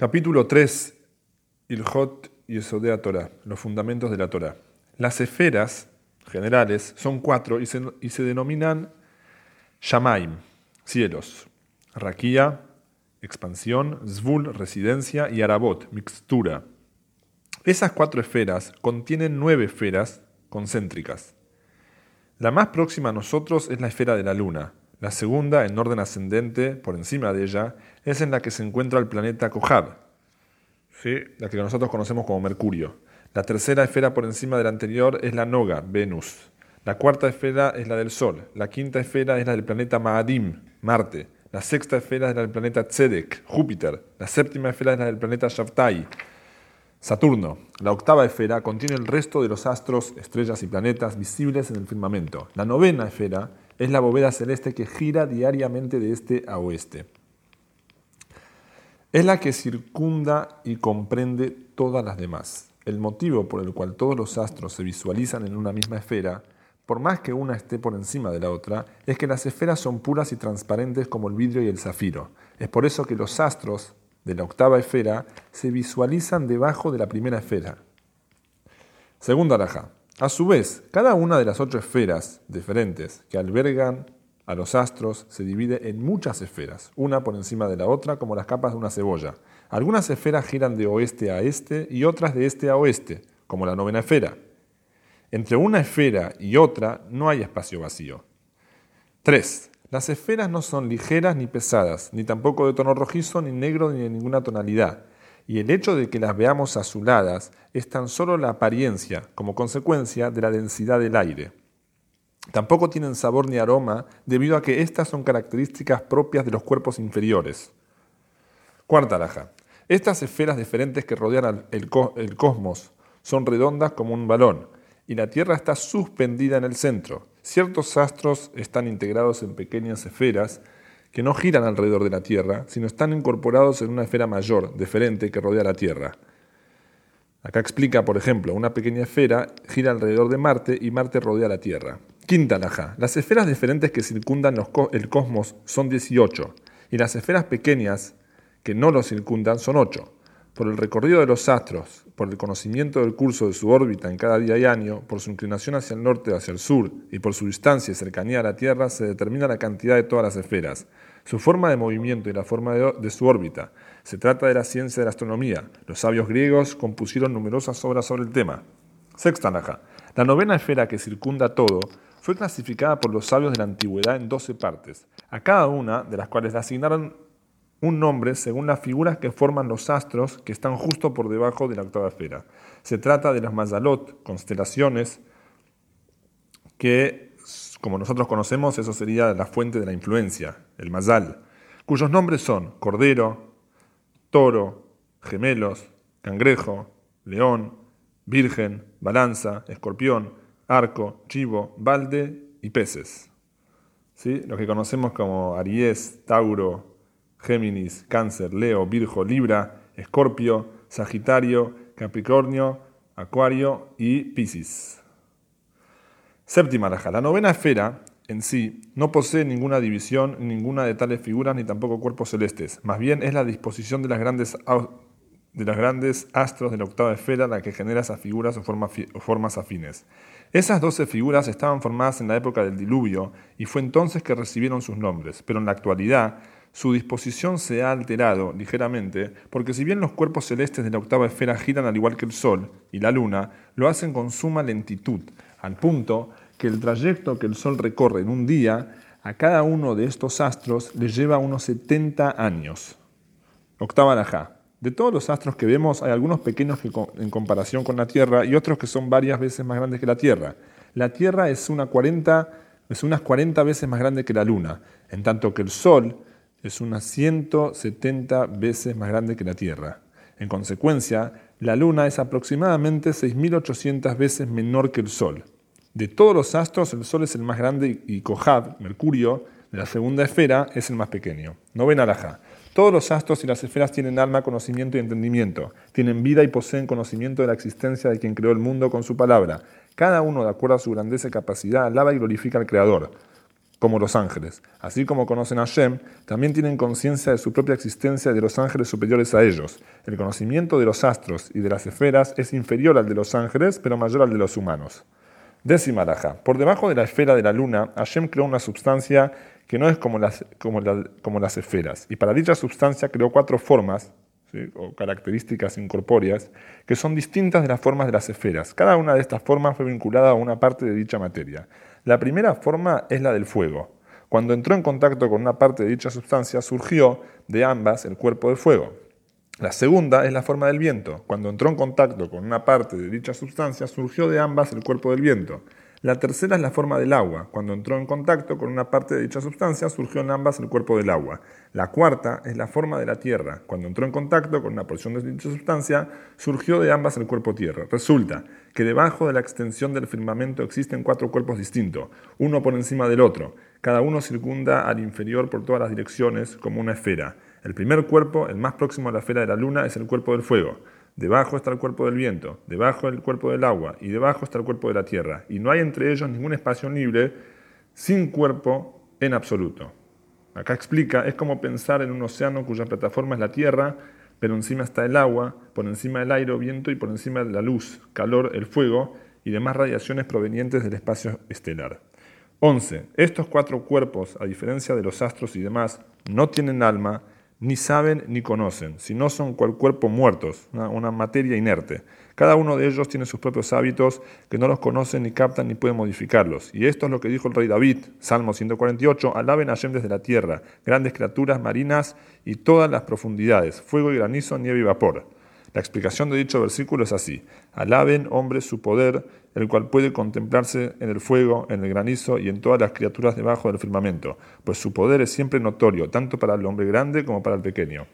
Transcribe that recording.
Capítulo 3, Ilhot y Esodea Torah, los fundamentos de la Torah. Las esferas generales son cuatro y se, y se denominan Shamaim, cielos, Raquía, expansión, Zvul, residencia y Arabot, mixtura. Esas cuatro esferas contienen nueve esferas concéntricas. La más próxima a nosotros es la esfera de la Luna. La segunda, en orden ascendente, por encima de ella, es en la que se encuentra el planeta Kohab, ¿sí? la que nosotros conocemos como Mercurio. La tercera esfera por encima de la anterior es la Noga, Venus. La cuarta esfera es la del Sol. La quinta esfera es la del planeta Maadim, Marte. La sexta esfera es la del planeta Tzedek, Júpiter. La séptima esfera es la del planeta Shavtai, Saturno, la octava esfera, contiene el resto de los astros, estrellas y planetas visibles en el firmamento. La novena esfera es la bóveda celeste que gira diariamente de este a oeste. Es la que circunda y comprende todas las demás. El motivo por el cual todos los astros se visualizan en una misma esfera, por más que una esté por encima de la otra, es que las esferas son puras y transparentes como el vidrio y el zafiro. Es por eso que los astros de la octava esfera se visualizan debajo de la primera esfera. Segunda alhaja. A su vez, cada una de las ocho esferas diferentes que albergan a los astros se divide en muchas esferas, una por encima de la otra como las capas de una cebolla. Algunas esferas giran de oeste a este y otras de este a oeste, como la novena esfera. Entre una esfera y otra no hay espacio vacío. 3. Las esferas no son ligeras ni pesadas, ni tampoco de tono rojizo, ni negro, ni de ninguna tonalidad. Y el hecho de que las veamos azuladas es tan solo la apariencia, como consecuencia de la densidad del aire. Tampoco tienen sabor ni aroma debido a que estas son características propias de los cuerpos inferiores. Cuarta alhaja. Estas esferas diferentes que rodean el, el cosmos son redondas como un balón, y la Tierra está suspendida en el centro. Ciertos astros están integrados en pequeñas esferas que no giran alrededor de la Tierra, sino están incorporados en una esfera mayor, diferente, que rodea la Tierra. Acá explica, por ejemplo, una pequeña esfera gira alrededor de Marte y Marte rodea la Tierra. Quinta laja. Las esferas diferentes que circundan el cosmos son 18 y las esferas pequeñas que no lo circundan son 8 por el recorrido de los astros, por el conocimiento del curso de su órbita en cada día y año, por su inclinación hacia el norte o hacia el sur, y por su distancia y cercanía a la Tierra, se determina la cantidad de todas las esferas, su forma de movimiento y la forma de, su órbita. Se trata de la ciencia de la astronomía. Los sabios griegos compusieron numerosas obras sobre el tema. Sexta naja. La novena esfera que circunda todo fue clasificada por los sabios de la antigüedad en doce partes, a cada una de las cuales le asignaron un nombre según las figuras que forman los astros que están justo por debajo de la octava esfera. Se trata de las Mazalot, constelaciones, que, como nosotros conocemos, eso sería la fuente de la influencia, el Mazal, cuyos nombres son Cordero, Toro, Gemelos, Cangrejo, León, Virgen, Balanza, Escorpión, Arco, Chivo, Balde y Peces. ¿Sí? Lo que conocemos como Aries, Tauro, Géminis, Cáncer, Leo, Virgo, Libra, Escorpio, Sagitario, Capricornio, Acuario y Piscis. Séptima raja. La novena esfera en sí no posee ninguna división, ninguna de tales figuras, ni tampoco cuerpos celestes. Más bien es la disposición de las grandes, de las grandes astros de la octava esfera la que genera esas figuras o, o formas afines. Esas doce figuras estaban formadas en la época del diluvio y fue entonces que recibieron sus nombres, pero en la actualidad su disposición se ha alterado ligeramente, porque si bien los cuerpos celestes de la octava esfera giran al igual que el Sol y la Luna, lo hacen con suma lentitud, al punto que el trayecto que el Sol recorre en un día, a cada uno de estos astros le lleva unos 70 años. Octava alajá. De todos los astros que vemos, hay algunos pequeños en comparación con la Tierra y otros que son varias veces más grandes que la Tierra. La Tierra es, una 40, es unas 40 veces más grande que la Luna, en tanto que el Sol es unas 170 veces más grande que la Tierra. En consecuencia, la Luna es aproximadamente 6.800 veces menor que el Sol. De todos los astros, el Sol es el más grande y Kohab, Mercurio, de la segunda esfera, es el más pequeño. Novena alhaja. Todos los astros y las esferas tienen alma, conocimiento y entendimiento. Tienen vida y poseen conocimiento de la existencia de quien creó el mundo con su palabra. Cada uno, de acuerdo a su grandeza y capacidad, alaba y glorifica al Creador. Como los ángeles. Así como conocen a Shem, también tienen conciencia de su propia existencia y de los ángeles superiores a ellos. El conocimiento de los astros y de las esferas es inferior al de los ángeles, pero mayor al de los humanos. Décima raja. Por debajo de la esfera de la luna, Hashem creó una substancia que no es como las, como, como las esferas. Y para dicha substancia creó cuatro formas, o características incorpóreas, que son distintas de las formas de las esferas. Cada una de estas formas fue vinculada a una parte de dicha materia. La primera forma es la del fuego. Cuando entró en contacto con una parte de dicha sustancia, surgió de ambas el cuerpo de fuego. La segunda es la forma del viento. Cuando entró en contacto con una parte de dicha sustancia, surgió de ambas el cuerpo del viento. La tercera es la forma del agua. Cuando entró en contacto con una parte de dicha sustancia, surgió en ambas el cuerpo del agua. La cuarta es la forma de la tierra. Cuando entró en contacto con una porción de dicha sustancia, surgió de ambas el cuerpo tierra. Resulta que debajo de la extensión del firmamento existen cuatro cuerpos distintos, uno por encima del otro. Cada uno circunda al inferior por todas las direcciones como una esfera. El primer cuerpo, el más próximo a la esfera de la luna, es el cuerpo del fuego. Debajo está el cuerpo del viento, debajo el cuerpo del agua y debajo está el cuerpo de la tierra. Y no hay entre ellos ningún espacio libre sin cuerpo en absoluto. Acá explica, es como pensar en un océano cuya plataforma es la tierra, pero encima está el agua, por encima el aire viento y por encima la luz, calor, el fuego y demás radiaciones provenientes del espacio estelar. 11. Estos cuatro cuerpos, a diferencia de los astros y demás, no tienen alma ni saben ni conocen, sino son cual cuerpo muertos, una, materia inerte. Cada uno de ellos tiene sus propios hábitos que no los conocen ni captan ni pueden modificarlos. Y esto es lo que dijo el rey David, Salmo 148, alaben a Hashem desde la tierra, grandes criaturas marinas y todas las profundidades, fuego y granizo, nieve y vapor. La explicación de dicho versículo es así, alaben, hombres, su poder, el cual puede contemplarse en el fuego, en el granizo y en todas las criaturas debajo del firmamento, pues su poder es siempre notorio, tanto para el hombre grande como para el pequeño.